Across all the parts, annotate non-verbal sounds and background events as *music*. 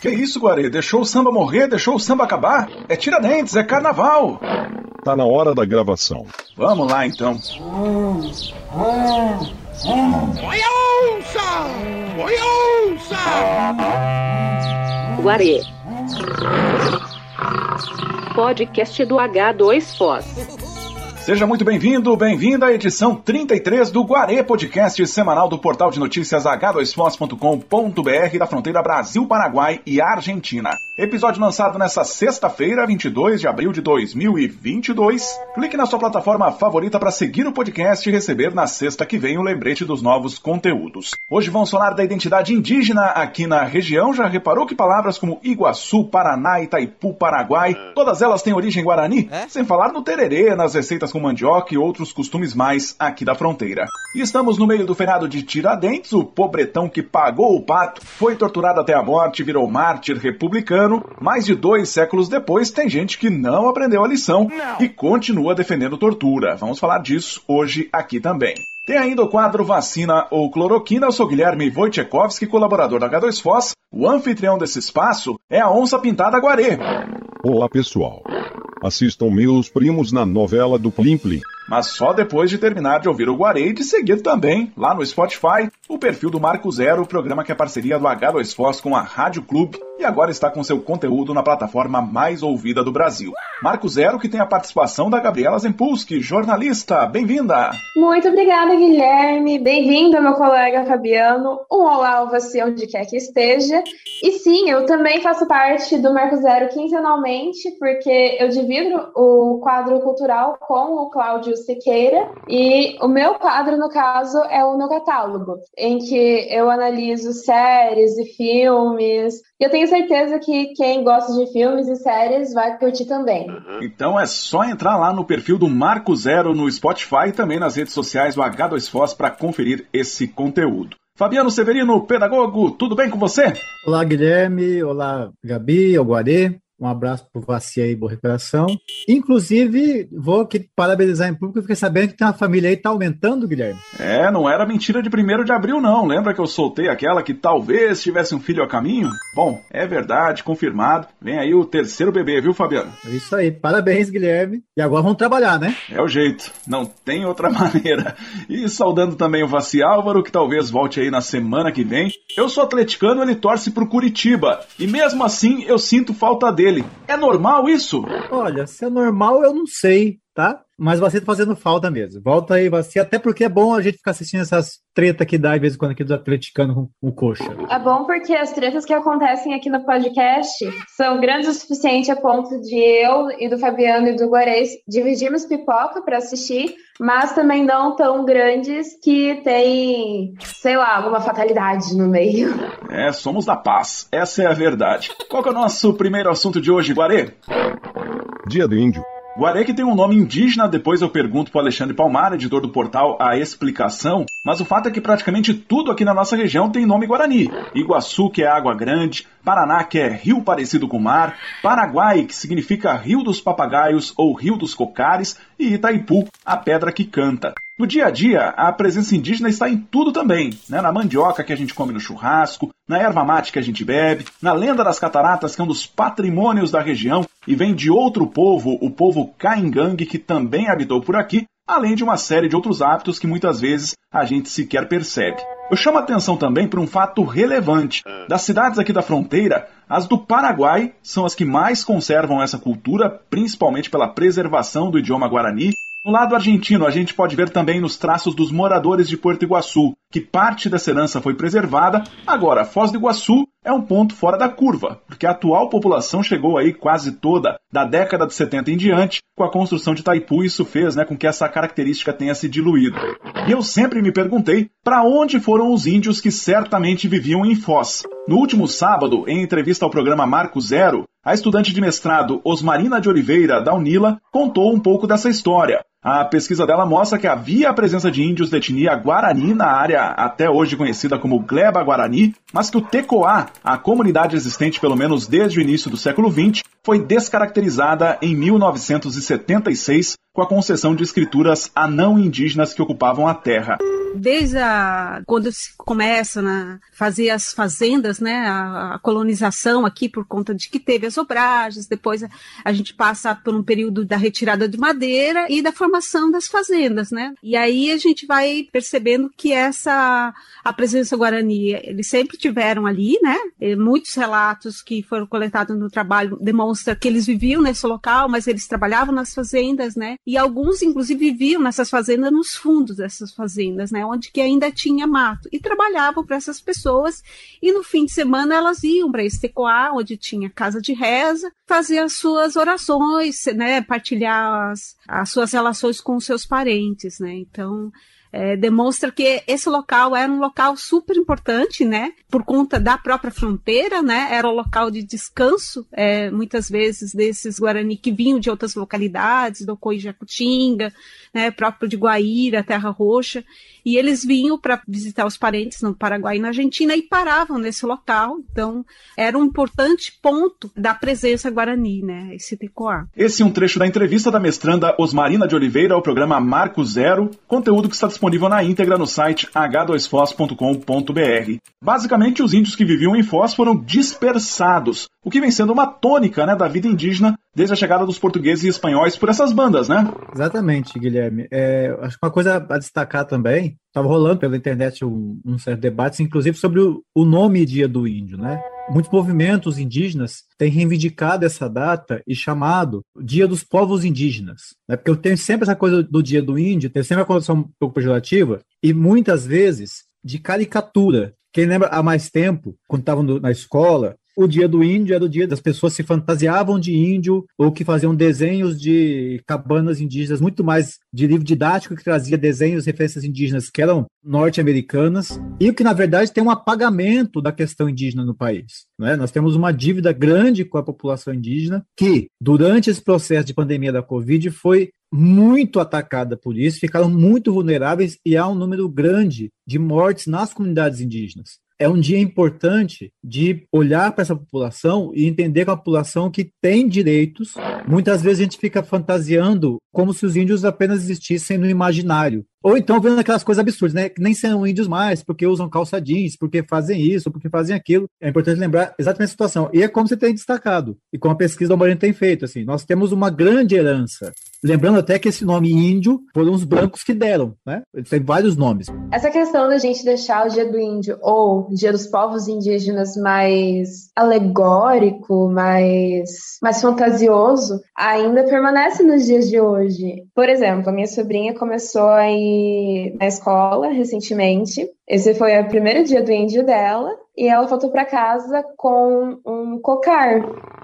Que isso, Guarê? Deixou o samba morrer? Deixou o samba acabar? É Tiradentes, é carnaval! Tá na hora da gravação. Vamos lá, então. Olha onça! Olha onça! Guarê. Podcast do H2Foz. Seja muito bem-vindo, bem-vinda à edição 33 do Guarê Podcast semanal do portal de notícias h2foz.com.br da fronteira Brasil-Paraguai e Argentina. Episódio lançado nesta sexta-feira, 22 de abril de 2022. Clique na sua plataforma favorita para seguir o podcast e receber na sexta que vem o lembrete dos novos conteúdos. Hoje vamos falar da identidade indígena aqui na região. Já reparou que palavras como Iguaçu, Paraná, Itaipu, Paraguai, todas elas têm origem guarani? É? Sem falar no tererê, nas receitas com mandioca e outros costumes mais aqui da fronteira. E estamos no meio do feriado de Tiradentes, o pobretão que pagou o pato, foi torturado até a morte, virou mártir republicano mais de dois séculos depois, tem gente que não aprendeu a lição não. e continua defendendo tortura. Vamos falar disso hoje aqui também. Tem ainda o quadro Vacina ou Cloroquina. Eu sou Guilherme Wojciechowski, colaborador da H2Foz. O anfitrião desse espaço é a onça pintada Guarê. Olá, pessoal. Assistam meus primos na novela do Plim Plim mas só depois de terminar de ouvir o Guarei e de seguir também, lá no Spotify, o perfil do Marco Zero, o programa que é parceria do H2Foz com a Rádio Clube e agora está com seu conteúdo na plataforma mais ouvida do Brasil. Marco Zero, que tem a participação da Gabriela Zempulski, jornalista. Bem-vinda! Muito obrigada, Guilherme. Bem-vindo, meu colega Fabiano. Um olá a você onde quer que esteja. E sim, eu também faço parte do Marco Zero quinzenalmente, porque eu divido o quadro cultural com o Cláudio Júlio Siqueira, e o meu quadro, no caso, é o meu catálogo, em que eu analiso séries e filmes. E eu tenho certeza que quem gosta de filmes e séries vai curtir também. Então é só entrar lá no perfil do Marco Zero no Spotify e também nas redes sociais do H2Foz para conferir esse conteúdo. Fabiano Severino, pedagogo, tudo bem com você? Olá, Guilherme. Olá, Gabi, Alguarê. Um abraço pro Vacia aí, boa recuperação. Inclusive, vou aqui parabenizar em público, fiquei sabendo que tem uma família aí, tá aumentando, Guilherme. É, não era mentira de 1 de abril, não. Lembra que eu soltei aquela que talvez tivesse um filho a caminho? Bom, é verdade, confirmado. Vem aí o terceiro bebê, viu, Fabiano? É isso aí, parabéns, Guilherme. E agora vamos trabalhar, né? É o jeito, não tem outra *laughs* maneira. E saudando também o Vaci Álvaro, que talvez volte aí na semana que vem. Eu sou atleticano, ele torce pro Curitiba. E mesmo assim, eu sinto falta dele dele. É normal isso? Olha, se é normal, eu não sei, tá? Mas você tá fazendo falta mesmo. Volta aí, você, até porque é bom a gente ficar assistindo essas tretas que dá de vez em quando aqui dos atleticanos com o coxa. É bom porque as tretas que acontecem aqui no podcast são grandes o suficiente a ponto de eu e do Fabiano e do Guarez dividirmos pipoca para assistir, mas também não tão grandes que tem, sei lá, alguma fatalidade no meio. É, somos da paz. Essa é a verdade. Qual é o nosso primeiro assunto de hoje, Guarê? Dia do Índio. Guaré que tem um nome indígena, depois eu pergunto para Alexandre Palmar, editor do portal, a explicação, mas o fato é que praticamente tudo aqui na nossa região tem nome guarani. Iguaçu, que é água grande, Paraná, que é rio parecido com mar, Paraguai, que significa rio dos papagaios ou rio dos cocares, e Itaipu, a pedra que canta. No dia a dia, a presença indígena está em tudo também, né? na mandioca que a gente come no churrasco, na erva mate que a gente bebe, na lenda das cataratas, que é um dos patrimônios da região e vem de outro povo, o povo Caingangue, que também habitou por aqui, além de uma série de outros hábitos que muitas vezes a gente sequer percebe. Eu chamo a atenção também para um fato relevante. Das cidades aqui da fronteira, as do Paraguai são as que mais conservam essa cultura, principalmente pela preservação do idioma guarani no lado argentino, a gente pode ver também nos traços dos moradores de Porto Iguaçu, que parte dessa herança foi preservada. Agora, Foz do Iguaçu é um ponto fora da curva, porque a atual população chegou aí quase toda da década de 70 em diante, com a construção de Itaipu, e isso fez né, com que essa característica tenha se diluído. E eu sempre me perguntei para onde foram os índios que certamente viviam em Foz. No último sábado, em entrevista ao programa Marco Zero, a estudante de mestrado Osmarina de Oliveira, da Unila, contou um pouco dessa história. A pesquisa dela mostra que havia a presença de índios de etnia Guarani na área até hoje conhecida como Gleba Guarani, mas que o Tecoá, a comunidade existente pelo menos desde o início do século XX, foi descaracterizada em 1976 com a concessão de escrituras a não indígenas que ocupavam a terra. Desde a, quando se começa a fazer as fazendas, né, a, a, colonização aqui por conta de que teve as obragens, depois a, a, gente passa por um período da retirada de madeira e da formação das fazendas, né? E aí a gente vai percebendo que essa a presença guarani, eles sempre tiveram ali, né? E muitos relatos que foram coletados no trabalho demonstram que eles viviam nesse local, mas eles trabalhavam nas fazendas, né? E alguns inclusive viviam nessas fazendas nos fundos dessas fazendas, né? Onde que ainda tinha mato e trabalhavam para essas pessoas e no fim de semana elas iam para Estecoá, onde tinha casa de reza, fazer as suas orações, né? Partilhar as, as suas relações com os seus parentes, né? Então é, demonstra que esse local era um local super importante, né? Por conta da própria fronteira, né? Era o local de descanso, é, muitas vezes, desses Guarani que vinham de outras localidades, do Coijacutinga, né? Próprio de Guaíra, Terra Roxa. E eles vinham para visitar os parentes no Paraguai e na Argentina e paravam nesse local. Então, era um importante ponto da presença guarani, né? Esse Tecoá. Esse é um trecho da entrevista da mestranda Osmarina de Oliveira ao programa Marco Zero, conteúdo que está disponível na íntegra no site h2fos.com.br. Basicamente, os índios que viviam em Foz foram dispersados, o que vem sendo uma tônica né, da vida indígena desde a chegada dos portugueses e espanhóis por essas bandas, né? Exatamente, Guilherme. É, acho que uma coisa a destacar também, estava rolando pela internet um, um certo debate, inclusive sobre o, o nome Dia do Índio, né? Muitos movimentos indígenas têm reivindicado essa data e chamado Dia dos Povos Indígenas. Né? Porque eu tenho sempre essa coisa do Dia do Índio, tem sempre uma condição um pouco pejorativa e muitas vezes de caricatura. Quem lembra há mais tempo, quando estavam na escola, o dia do índio era o dia das pessoas se fantasiavam de índio ou que faziam desenhos de cabanas indígenas, muito mais de livro didático que trazia desenhos, referências indígenas que eram norte-americanas, e o que na verdade tem um apagamento da questão indígena no país. Né? Nós temos uma dívida grande com a população indígena que, durante esse processo de pandemia da Covid, foi muito atacada por isso, ficaram muito vulneráveis e há um número grande de mortes nas comunidades indígenas é um dia importante de olhar para essa população e entender que é uma população que tem direitos. Muitas vezes a gente fica fantasiando como se os índios apenas existissem no imaginário. Ou então vendo aquelas coisas absurdas, né? Que nem são índios mais, porque usam calça jeans, porque fazem isso, porque fazem aquilo. É importante lembrar exatamente a situação. E é como você tem destacado, e como a pesquisa do Marinho tem feito, assim, nós temos uma grande herança. Lembrando até que esse nome índio foram os brancos que deram, né? Ele tem vários nomes. Essa questão da gente deixar o dia do índio ou dia dos povos indígenas mais alegórico, mais, mais fantasioso, ainda permanece nos dias de hoje. Por exemplo, a minha sobrinha começou a ir na escola recentemente. Esse foi o primeiro dia do índio dela. E ela voltou para casa com um cocar.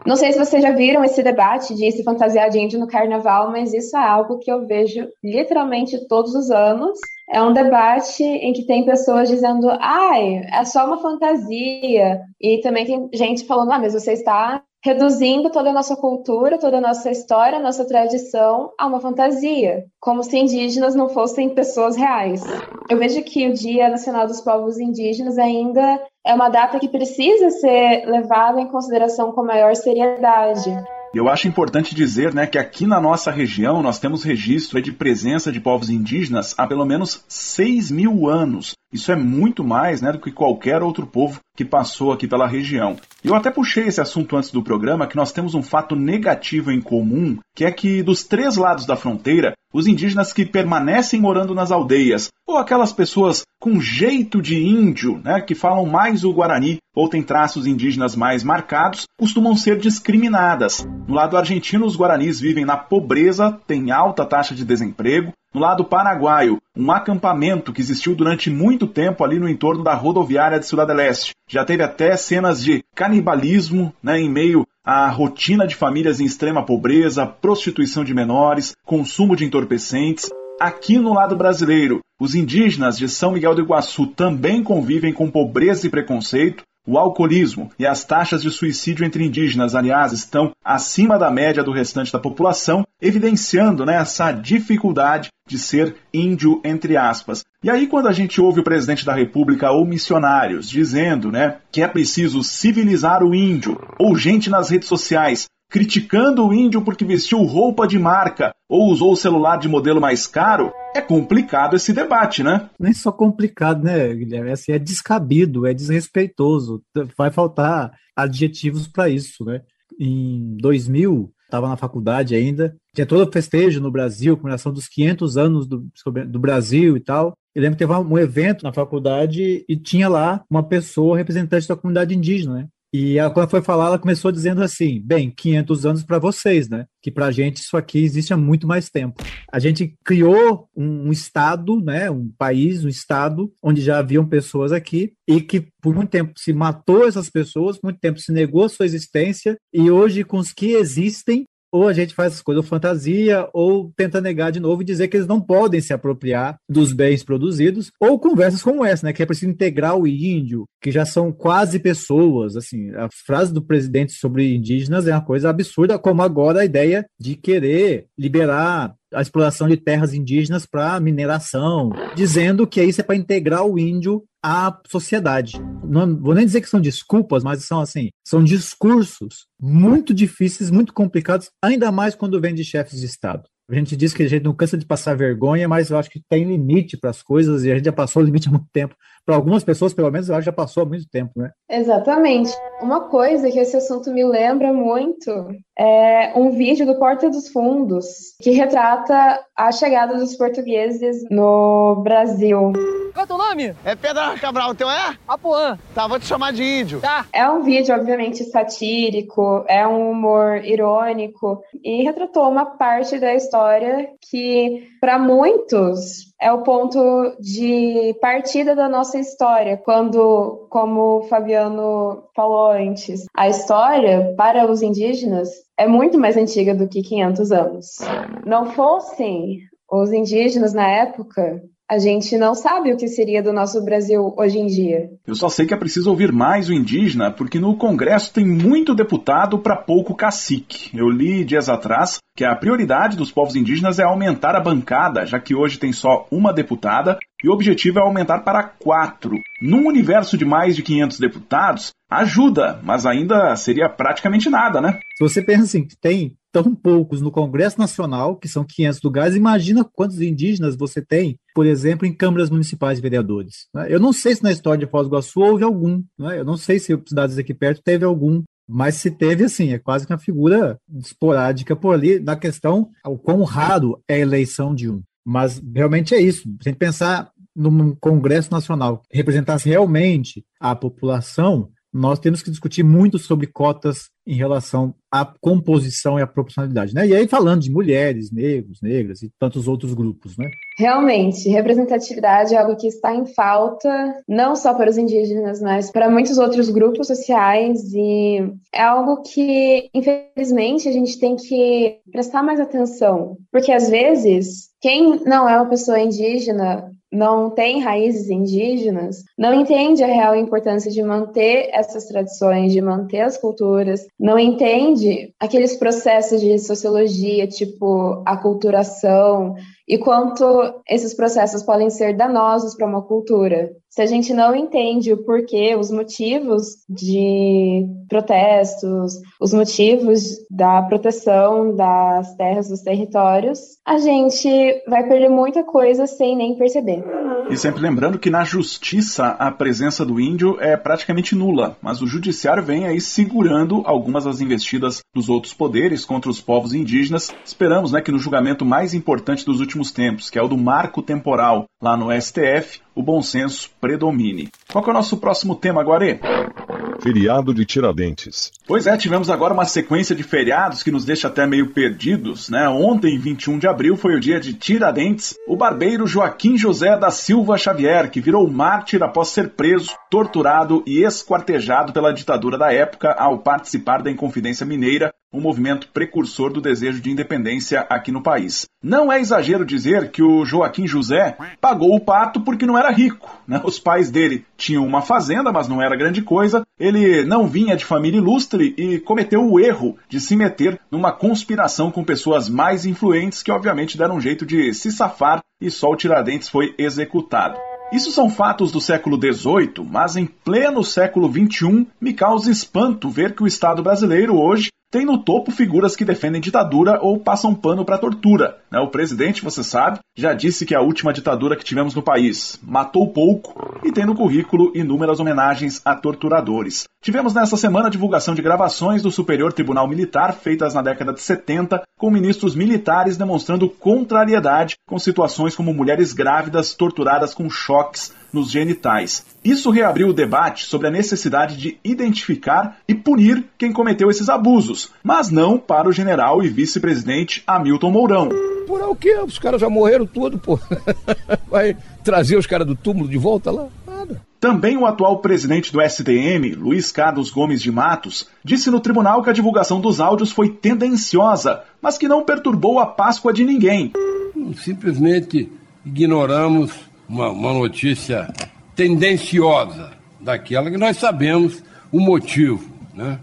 Não sei se vocês já viram esse debate de se fantasiar de índio no carnaval, mas isso é algo que eu vejo literalmente todos os anos. É um debate em que tem pessoas dizendo, ai, é só uma fantasia. E também tem gente falando, ah, mas você está reduzindo toda a nossa cultura, toda a nossa história, nossa tradição a uma fantasia, como se indígenas não fossem pessoas reais. Eu vejo que o Dia Nacional dos Povos Indígenas ainda é uma data que precisa ser levada em consideração com maior seriedade. Eu acho importante dizer né, que aqui na nossa região nós temos registro de presença de povos indígenas há pelo menos 6 mil anos. Isso é muito mais né, do que qualquer outro povo que passou aqui pela região. Eu até puxei esse assunto antes do programa, que nós temos um fato negativo em comum, que é que dos três lados da fronteira, os indígenas que permanecem morando nas aldeias, ou aquelas pessoas com jeito de índio, né, que falam mais o guarani ou têm traços indígenas mais marcados, costumam ser discriminadas. No lado argentino, os guaranis vivem na pobreza, têm alta taxa de desemprego, no lado paraguaio, um acampamento que existiu durante muito tempo ali no entorno da rodoviária de Cidade Leste. Já teve até cenas de canibalismo né, em meio à rotina de famílias em extrema pobreza, prostituição de menores, consumo de entorpecentes. Aqui no lado brasileiro, os indígenas de São Miguel do Iguaçu também convivem com pobreza e preconceito, o alcoolismo e as taxas de suicídio entre indígenas, aliás, estão acima da média do restante da população, evidenciando né, essa dificuldade de ser índio, entre aspas. E aí, quando a gente ouve o presidente da República ou missionários dizendo né, que é preciso civilizar o índio, ou gente nas redes sociais criticando o índio porque vestiu roupa de marca ou usou o celular de modelo mais caro, é complicado esse debate, né? Nem só complicado, né, Guilherme? É assim, é descabido, é desrespeitoso. Vai faltar adjetivos para isso, né? Em 2000, estava na faculdade ainda, tinha todo o festejo no Brasil, comemoração dos 500 anos do, do Brasil e tal. Eu lembro que teve um evento na faculdade e tinha lá uma pessoa representante da comunidade indígena, né? E ela, quando foi falar, ela começou dizendo assim: bem, 500 anos para vocês, né? Que para a gente isso aqui existe há muito mais tempo. A gente criou um, um, estado, né? Um país, um estado, onde já haviam pessoas aqui e que por muito tempo se matou essas pessoas, muito tempo se negou sua existência e hoje com os que existem ou a gente faz as coisas fantasia, ou tenta negar de novo e dizer que eles não podem se apropriar dos bens produzidos, ou conversas como essa, né, que é preciso integrar o índio, que já são quase pessoas, assim, a frase do presidente sobre indígenas é uma coisa absurda, como agora a ideia de querer liberar a exploração de terras indígenas para mineração, dizendo que isso é para integrar o índio à sociedade. Não vou nem dizer que são desculpas, mas são assim, são discursos muito difíceis, muito complicados, ainda mais quando vem de chefes de Estado. A gente diz que a gente não cansa de passar vergonha, mas eu acho que tem limite para as coisas e a gente já passou o limite há muito tempo. Para algumas pessoas, pelo menos, eu acho que já passou há muito tempo, né? Exatamente. Uma coisa que esse assunto me lembra muito é um vídeo do Porta dos Fundos que retrata a chegada dos portugueses no Brasil. Qual é o teu nome? É Pedro Cabral, o teu é? Apuã. Tá, vou te chamar de índio. Tá. É um vídeo, obviamente, satírico, é um humor irônico e retratou uma parte da história que, para muitos, é o ponto de partida da nossa história. Quando, como o Fabiano falou antes, a história para os indígenas é muito mais antiga do que 500 anos. Não fossem os indígenas na época, a gente não sabe o que seria do nosso Brasil hoje em dia. Eu só sei que é preciso ouvir mais o indígena, porque no Congresso tem muito deputado para pouco cacique. Eu li dias atrás que a prioridade dos povos indígenas é aumentar a bancada, já que hoje tem só uma deputada, e o objetivo é aumentar para quatro. Num universo de mais de 500 deputados, ajuda, mas ainda seria praticamente nada, né? Se você pensa assim, que tem tão poucos no Congresso Nacional, que são 500 lugares, imagina quantos indígenas você tem, por exemplo, em câmaras municipais de vereadores. Né? Eu não sei se na história de Foz do Iguaçu houve algum, né? eu não sei se cidades aqui perto teve algum, mas se teve, assim, é quase que uma figura esporádica por ali, na questão o quão raro é a eleição de um. Mas realmente é isso. A gente pensar num Congresso Nacional que representasse realmente a população, nós temos que discutir muito sobre cotas em relação à composição e à proporcionalidade, né? E aí falando de mulheres, negros, negras e tantos outros grupos, né? Realmente, representatividade é algo que está em falta, não só para os indígenas, mas para muitos outros grupos sociais e é algo que, infelizmente, a gente tem que prestar mais atenção, porque às vezes quem não é uma pessoa indígena não tem raízes indígenas, não entende a real importância de manter essas tradições, de manter as culturas, não entende aqueles processos de sociologia, tipo a culturação, e quanto esses processos podem ser danosos para uma cultura. Se a gente não entende o porquê, os motivos de protestos, os motivos da proteção das terras, dos territórios, a gente vai perder muita coisa sem nem perceber. E sempre lembrando que na justiça a presença do índio é praticamente nula, mas o judiciário vem aí segurando algumas das investidas dos outros poderes contra os povos indígenas. Esperamos né, que no julgamento mais importante dos últimos tempos, que é o do marco temporal lá no STF, o bom senso predomine. Qual é o nosso próximo tema, Guarê? Feriado de Tiradentes. Pois é, tivemos agora uma sequência de feriados que nos deixa até meio perdidos, né? Ontem, 21 de abril, foi o dia de Tiradentes, o barbeiro Joaquim José da Silva Xavier, que virou mártir após ser preso, torturado e esquartejado pela ditadura da época ao participar da Inconfidência Mineira, um movimento precursor do desejo de independência aqui no país. Não é exagero dizer que o Joaquim José pagou o pato porque não era rico. Né? Os pais dele tinham uma fazenda, mas não era grande coisa. Ele não vinha de família ilustre e cometeu o erro de se meter numa conspiração com pessoas mais influentes que, obviamente, deram um jeito de se safar e só o Tiradentes foi executado. Isso são fatos do século XVIII, mas em pleno século XXI me causa espanto ver que o Estado brasileiro hoje tem no topo figuras que defendem ditadura ou passam pano para tortura. Né? O presidente, você sabe, já disse que a última ditadura que tivemos no país matou pouco e tem no currículo inúmeras homenagens a torturadores. Tivemos nessa semana a divulgação de gravações do Superior Tribunal Militar feitas na década de 70, com ministros militares demonstrando contrariedade com situações como mulheres grávidas torturadas com choques nos genitais. Isso reabriu o debate sobre a necessidade de identificar e punir quem cometeu esses abusos, mas não para o general e vice-presidente Hamilton Mourão. Por o quê? Os caras já morreram tudo, pô. *laughs* Vai trazer os caras do túmulo de volta lá? Nada. Também o atual presidente do STM, Luiz Carlos Gomes de Matos, disse no tribunal que a divulgação dos áudios foi tendenciosa, mas que não perturbou a Páscoa de ninguém. Simplesmente ignoramos uma, uma notícia tendenciosa, daquela que nós sabemos o motivo. Né?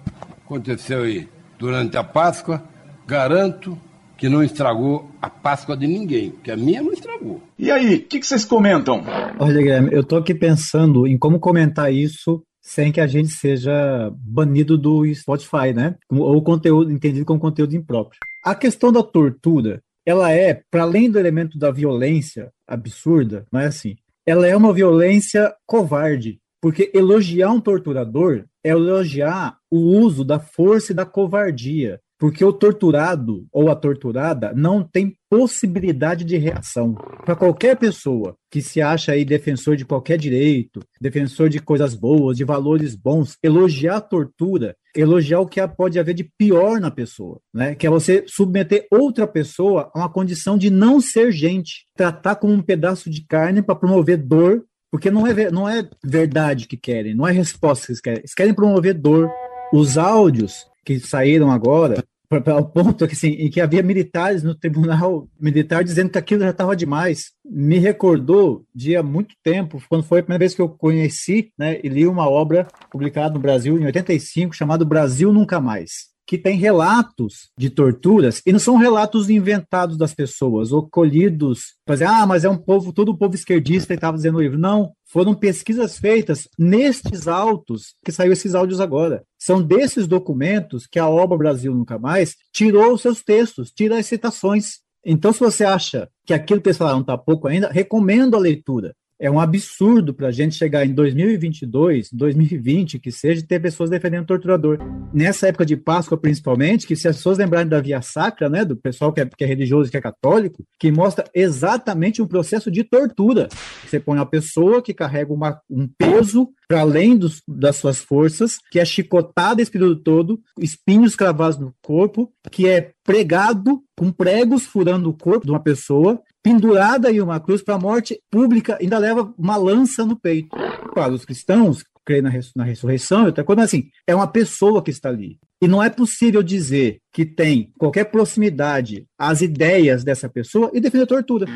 Aconteceu aí durante a Páscoa, garanto que não estragou a Páscoa de ninguém, que a minha não estragou. E aí, o que, que, vocês comentam? Olha, Guilherme, eu estou aqui pensando em como comentar isso sem que a gente seja banido do Spotify, né? Ou conteúdo entendido como conteúdo impróprio. A questão da tortura, ela é, para além do elemento da violência absurda, é assim? Ela é uma violência covarde, porque elogiar um torturador é elogiar o uso da força e da covardia. Porque o torturado ou a torturada não tem possibilidade de reação. Para qualquer pessoa que se acha aí defensor de qualquer direito, defensor de coisas boas, de valores bons, elogiar a tortura, elogiar o que pode haver de pior na pessoa, né? Que é você submeter outra pessoa a uma condição de não ser gente, tratar como um pedaço de carne para promover dor, porque não é, não é verdade que querem, não é resposta que eles querem, eles querem promover dor. Os áudios que saíram agora, ao ponto que, assim, em que havia militares no tribunal militar dizendo que aquilo já estava demais. Me recordou de há muito tempo, quando foi a primeira vez que eu conheci né, e li uma obra publicada no Brasil em 85, chamada Brasil Nunca Mais que tem relatos de torturas, e não são relatos inventados das pessoas, ou colhidos, dizer, ah, mas é um povo, todo o povo esquerdista estava dizendo o livro. Não, foram pesquisas feitas nestes autos, que saiu esses áudios agora. São desses documentos que a obra Brasil Nunca Mais tirou os seus textos, tira as citações. Então, se você acha que aquilo que eles falaram está pouco ainda, recomendo a leitura é um absurdo para a gente chegar em 2022, 2020, que seja, ter pessoas defendendo o torturador. Nessa época de Páscoa, principalmente, que se as pessoas lembrarem da Via Sacra, né, do pessoal que é, que é religioso que é católico, que mostra exatamente um processo de tortura. Você põe uma pessoa que carrega uma, um peso para além dos, das suas forças, que é chicotada esse período todo, espinhos cravados no corpo, que é pregado com pregos furando o corpo de uma pessoa, pendurada em uma cruz para a morte pública, ainda leva uma lança no peito. Para os cristãos, creem na, na ressurreição e outra coisa, mas assim, é uma pessoa que está ali. E não é possível dizer que tem qualquer proximidade às ideias dessa pessoa e defender a tortura.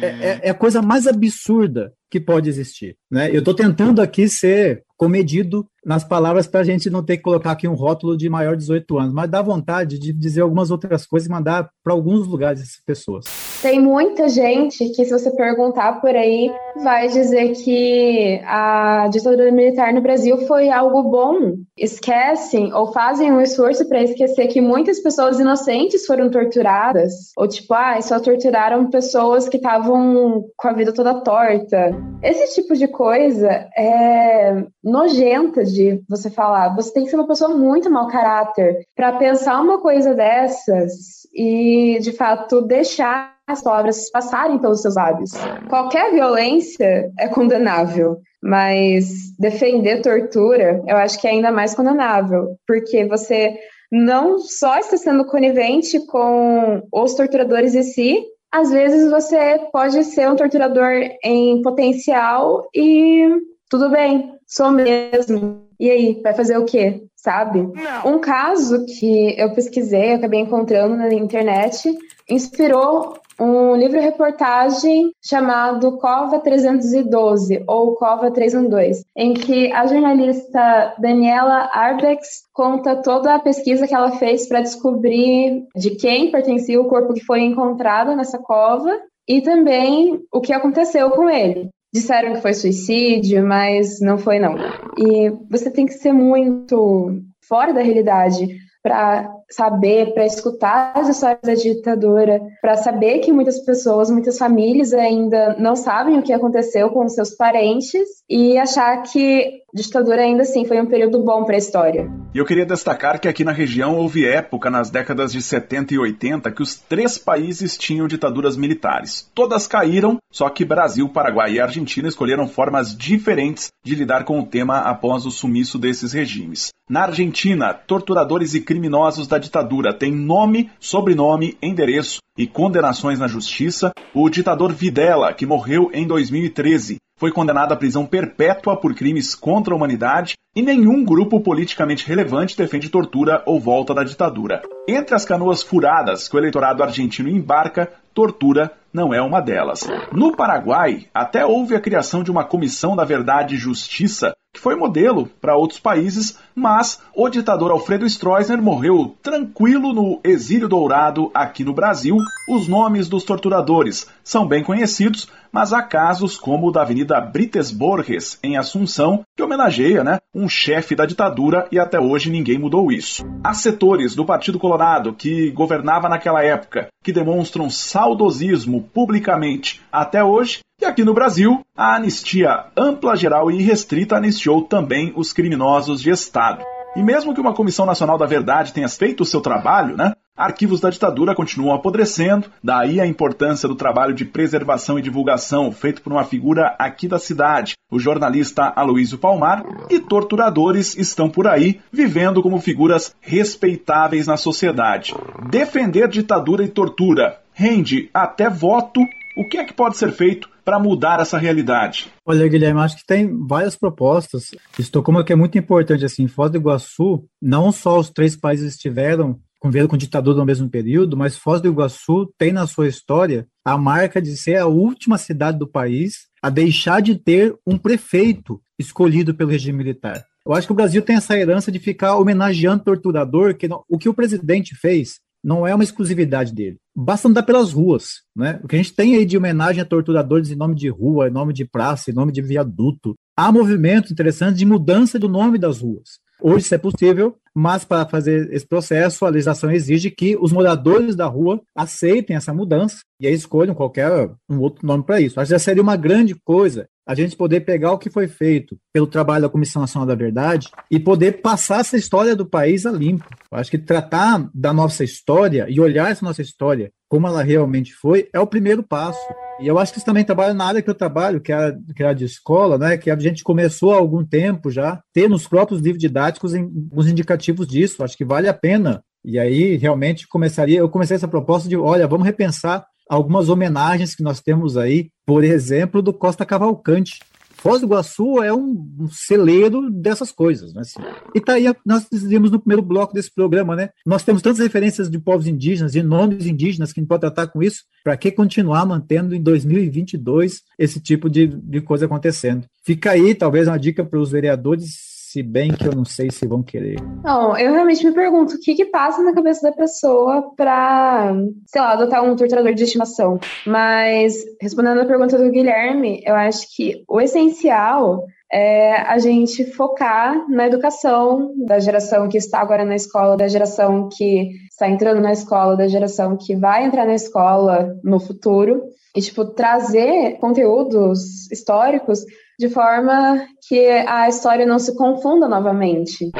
É, é, é, a coisa mais absurda que pode existir. Né? Eu estou tentando aqui ser comedido nas palavras para a gente não ter que colocar aqui um rótulo de maior de 18 anos, mas dá vontade de dizer algumas outras coisas e mandar para alguns lugares essas pessoas. Tem muita gente que, se você perguntar por aí, vai dizer que a ditadura militar no Brasil foi algo bom. Esquecem ou fazem um esforço para esquecer que muitas pessoas inocentes foram torturadas. Ou tipo, ah, só torturaram pessoas que estavam com a vida toda torta. Esse tipo de coisa é nojenta de você falar. Você tem que ser uma pessoa muito mau caráter para pensar uma coisa dessas e, de fato, deixar as palavras passarem pelos seus lábios. Qualquer violência é condenável, mas defender tortura eu acho que é ainda mais condenável, porque você não só está sendo conivente com os torturadores em si, às vezes você pode ser um torturador em potencial e tudo bem, sou mesmo. E aí, vai fazer o quê? Sabe? Não. Um caso que eu pesquisei, eu acabei encontrando na internet, inspirou um livro-reportagem chamado Cova 312 ou Cova 312, em que a jornalista Daniela Arbex conta toda a pesquisa que ela fez para descobrir de quem pertencia o corpo que foi encontrado nessa cova e também o que aconteceu com ele. Disseram que foi suicídio, mas não foi não. E você tem que ser muito fora da realidade para saber, para escutar as histórias da ditadura, para saber que muitas pessoas, muitas famílias ainda não sabem o que aconteceu com seus parentes e achar que ditadura ainda assim foi um período bom para a história. E eu queria destacar que aqui na região houve época nas décadas de 70 e 80 que os três países tinham ditaduras militares. Todas caíram, só que Brasil, Paraguai e Argentina escolheram formas diferentes de lidar com o tema após o sumiço desses regimes. Na Argentina, torturadores e criminosos da ditadura têm nome, sobrenome, endereço e condenações na justiça. O ditador Videla, que morreu em 2013, foi condenado à prisão perpétua por crimes contra a humanidade e nenhum grupo politicamente relevante defende tortura ou volta da ditadura. Entre as canoas furadas que o eleitorado argentino embarca, tortura não é uma delas. No Paraguai, até houve a criação de uma comissão da verdade e justiça que foi modelo para outros países, mas o ditador Alfredo Stroessner morreu tranquilo no exílio dourado aqui no Brasil. Os nomes dos torturadores são bem conhecidos, mas há casos como o da Avenida Brites Borges, em Assunção, que homenageia né, um chefe da ditadura e até hoje ninguém mudou isso. Há setores do Partido Colorado que governava naquela época que demonstram saudosismo publicamente até hoje e aqui no Brasil, a anistia ampla, geral e irrestrita anistiou também os criminosos de Estado. E mesmo que uma Comissão Nacional da Verdade tenha feito o seu trabalho, né, arquivos da ditadura continuam apodrecendo, daí a importância do trabalho de preservação e divulgação feito por uma figura aqui da cidade, o jornalista Aloísio Palmar, e torturadores estão por aí, vivendo como figuras respeitáveis na sociedade. Defender ditadura e tortura rende até voto. O que é que pode ser feito para mudar essa realidade? Olha, Guilherme, acho que tem várias propostas. Estocolmo que é muito importante assim, Foz do Iguaçu, não só os três países estiveram convivendo com ditadura no mesmo período, mas Foz do Iguaçu tem na sua história a marca de ser a última cidade do país a deixar de ter um prefeito escolhido pelo regime militar. Eu acho que o Brasil tem essa herança de ficar homenageando torturador, que não, o que o presidente fez não é uma exclusividade dele. Basta andar pelas ruas, né? O que a gente tem aí de homenagem a torturadores em nome de rua, em nome de praça, em nome de viaduto. Há movimentos interessantes de mudança do nome das ruas. Hoje isso é possível, mas para fazer esse processo, a legislação exige que os moradores da rua aceitem essa mudança e aí escolham qualquer um outro nome para isso. Acho que já seria uma grande coisa a gente poder pegar o que foi feito pelo trabalho da Comissão Nacional da Verdade e poder passar essa história do país a limpo. Eu acho que tratar da nossa história e olhar essa nossa história como ela realmente foi é o primeiro passo. E eu acho que isso também trabalha na área que eu trabalho, que é a, que é a de escola, né? Que a gente começou há algum tempo já ter nos próprios livros didáticos os indicativos disso. Acho que vale a pena. E aí realmente começaria, eu comecei essa proposta de, olha, vamos repensar algumas homenagens que nós temos aí, por exemplo, do Costa Cavalcante. Foz do Iguaçu é um, celeiro dessas coisas, né? Assim. E tá aí, nós decidimos no primeiro bloco desse programa, né? Nós temos tantas referências de povos indígenas e nomes indígenas que a gente pode tratar com isso, para que continuar mantendo em 2022 esse tipo de, de coisa acontecendo? Fica aí, talvez, uma dica para os vereadores se bem que eu não sei se vão querer. Não, eu realmente me pergunto o que que passa na cabeça da pessoa para, sei lá, adotar um torturador de estimação. Mas, respondendo a pergunta do Guilherme, eu acho que o essencial é a gente focar na educação da geração que está agora na escola, da geração que está entrando na escola, da geração que vai entrar na escola no futuro, e, tipo, trazer conteúdos históricos de forma que a história não se confunda novamente.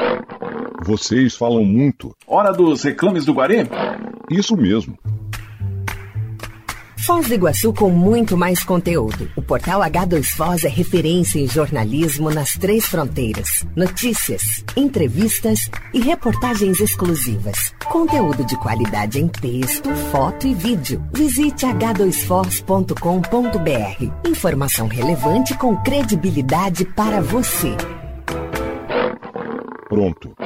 Vocês falam muito. Hora dos reclames do Guarê? Isso mesmo. Foz do Iguaçu com muito mais conteúdo. O portal H2Foz é referência em jornalismo nas três fronteiras. Notícias, entrevistas e reportagens exclusivas. Conteúdo de qualidade em texto, foto e vídeo. Visite h2foz.com.br. Informação relevante com credibilidade para você. Pronto.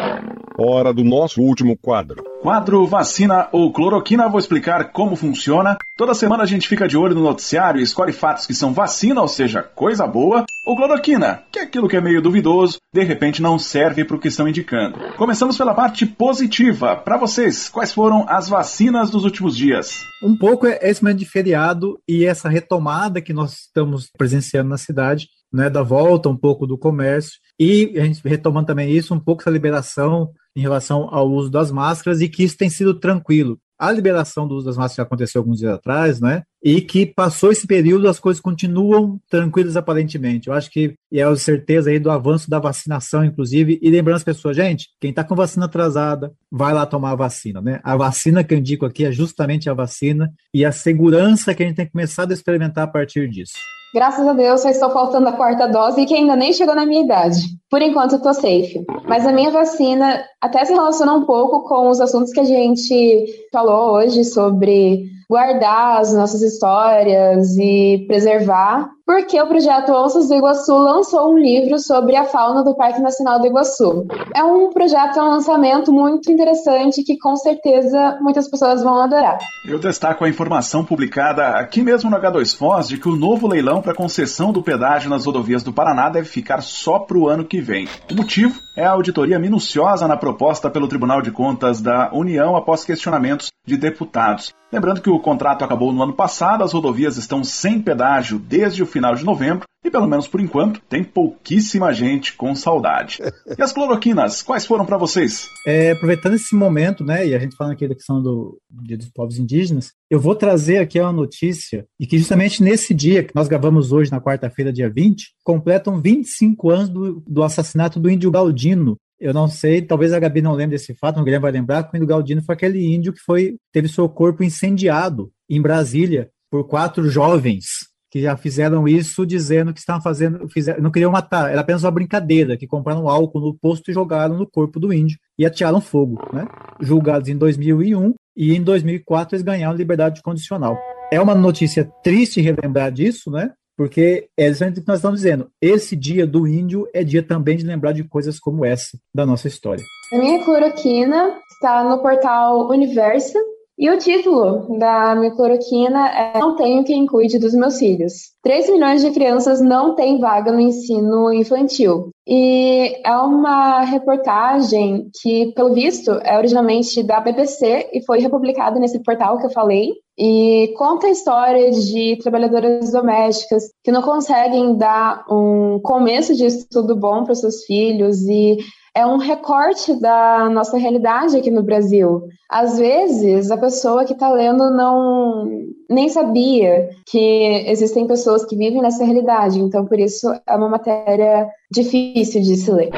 Hora do nosso último quadro. Quadro Vacina ou Cloroquina, vou explicar como funciona. Toda semana a gente fica de olho no noticiário e escolhe fatos que são vacina, ou seja, coisa boa, ou cloroquina, que é aquilo que é meio duvidoso, de repente não serve para o que estão indicando. Começamos pela parte positiva. Para vocês, quais foram as vacinas dos últimos dias? Um pouco é esse momento de feriado e essa retomada que nós estamos presenciando na cidade né, da volta um pouco do comércio e a gente retomando também isso, um pouco essa liberação em relação ao uso das máscaras e que isso tem sido tranquilo. A liberação do uso das máscaras aconteceu alguns dias atrás, né? E que passou esse período, as coisas continuam tranquilas aparentemente. Eu acho que é a certeza aí do avanço da vacinação, inclusive. E lembrando as pessoas, gente, quem está com vacina atrasada, vai lá tomar a vacina, né? A vacina que eu indico aqui é justamente a vacina e a segurança que a gente tem começado a experimentar a partir disso. Graças a Deus, só estou faltando a quarta dose e que ainda nem chegou na minha idade. Por enquanto, tô safe. Mas a minha vacina até se relaciona um pouco com os assuntos que a gente falou hoje sobre guardar as nossas histórias e preservar, porque o projeto Onças do Iguaçu lançou um livro sobre a fauna do Parque Nacional do Iguaçu. É um projeto, é um lançamento muito interessante que com certeza muitas pessoas vão adorar. Eu destaco a informação publicada aqui mesmo no H2Foz de que o novo leilão para concessão do pedágio nas rodovias do Paraná deve ficar só para o ano que vem. O motivo é a auditoria minuciosa na proposta pelo Tribunal de Contas da União após questionamentos de deputados. Lembrando que o contrato acabou no ano passado, as rodovias estão sem pedágio desde o final de novembro e, pelo menos por enquanto, tem pouquíssima gente com saudade. *laughs* E as cloroquinas, quais foram para vocês? É, aproveitando esse momento, né, e a gente falando aqui da questão do Dia dos Povos Indígenas, eu vou trazer aqui uma notícia e que justamente nesse dia, que nós gravamos hoje, na quarta-feira, dia 20, completam 25 anos do, do assassinato do índio Galdino, eu não sei, talvez a Gabi não lembre desse fato, o Guilherme vai lembrar, que o índio Galdino foi aquele índio que foi teve seu corpo incendiado em Brasília por quatro jovens que já fizeram isso dizendo que estavam fazendo, fizeram, não queriam matar, era apenas uma brincadeira, que compraram álcool no posto e jogaram no corpo do índio e atiraram fogo, né? Julgados em 2001 e em 2004 eles ganharam liberdade condicional. É uma notícia triste relembrar disso, né? Porque é exatamente o que nós estamos dizendo. Esse dia do índio é dia também de lembrar de coisas como essa da nossa história. A minha cloroquina está no portal Universo e o título da minha cloroquina é Não tenho quem cuide dos meus filhos. 3 milhões de crianças não têm vaga no ensino infantil. E é uma reportagem que, pelo visto, é originalmente da BBC e foi republicada nesse portal que eu falei. E conta a história de trabalhadoras domésticas que não conseguem dar um começo de estudo bom para seus filhos e é um recorte da nossa realidade aqui no Brasil. Às vezes, a pessoa que está lendo não nem sabia que existem pessoas que vivem nessa realidade, então por isso é uma matéria difícil de se ler.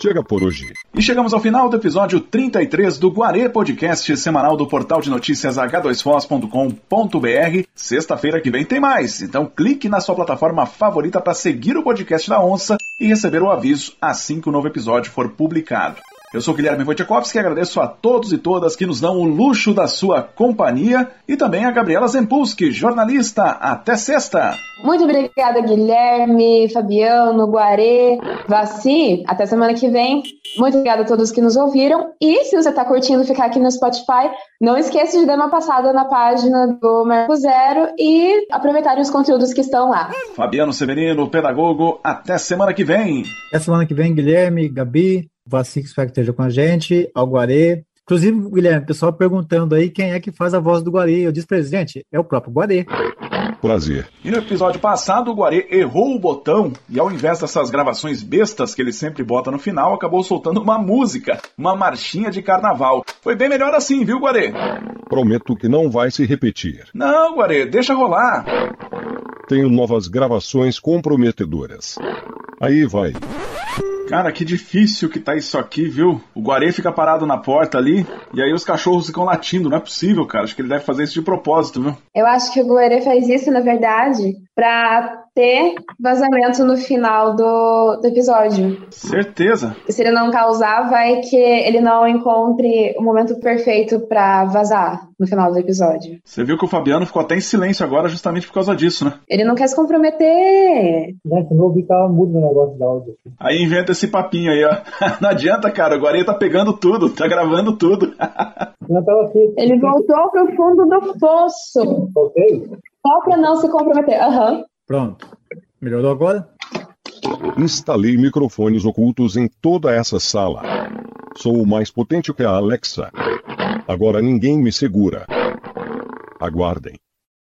Chega por hoje. E chegamos ao final do episódio 33 do Guarê Podcast semanal do portal de notícias h2foz.com.br. Sexta-feira que vem tem mais, então clique na sua plataforma favorita para seguir o podcast da Onça e receber o aviso assim que o novo episódio for publicado. Eu sou Guilherme Wojciechowski e agradeço a todos e todas que nos dão o luxo da sua companhia e também a Gabriela Zempulski, jornalista. Até sexta! Muito obrigada, Guilherme, Fabiano, Guarê, Vaci. Até semana que vem. Muito obrigada a todos que nos ouviram. E se você está curtindo ficar aqui no Spotify, não esqueça de dar uma passada na página do Marco Zero e aproveitarem os conteúdos que estão lá. Fabiano Severino, pedagogo, até semana que vem. Até semana que vem, Guilherme, Gabi, Vaci, que espero que esteja com a gente, ao Guarê. Inclusive, Guilherme, o pessoal perguntando aí quem é que faz a voz do Guarê. Eu disse gente, é o próprio Guarê. Prazer. E no episódio passado, o Guarê errou o botão e ao invés dessas gravações bestas que ele sempre bota no final, acabou soltando uma música, uma marchinha de carnaval. Foi bem melhor assim, viu, Guarê? Prometo que não vai se repetir. Não, Guarê, deixa rolar. Tenho novas gravações comprometedoras. Aí vai. Cara, que difícil que tá isso aqui, viu? O Guarê fica parado na porta ali e aí os cachorros ficam latindo. Não é possível, cara. Acho que ele deve fazer isso de propósito, viu? Eu acho que o Guarê faz isso, na verdade, pra ter vazamento no final do, do episódio. Certeza. E se ele não causar, vai que ele não encontre o momento perfeito pra vazar no final do episódio. Você viu que o Fabiano ficou até em silêncio agora justamente por causa disso, né? Ele não quer se comprometer. Gente, não ouvi que tava mudo no negócio da áudio. Aí inventa esse papinho aí, ó. *laughs* Não adianta, cara. O Guarê tá pegando tudo, tá gravando tudo. *laughs* Ele voltou pro fundo do poço. Ok. Só pra não se comprometer. Aham. Pronto. Melhorou agora? Instalei microfones ocultos em toda essa sala. Sou mais potente que a Alexa. Agora ninguém me segura. Aguardem.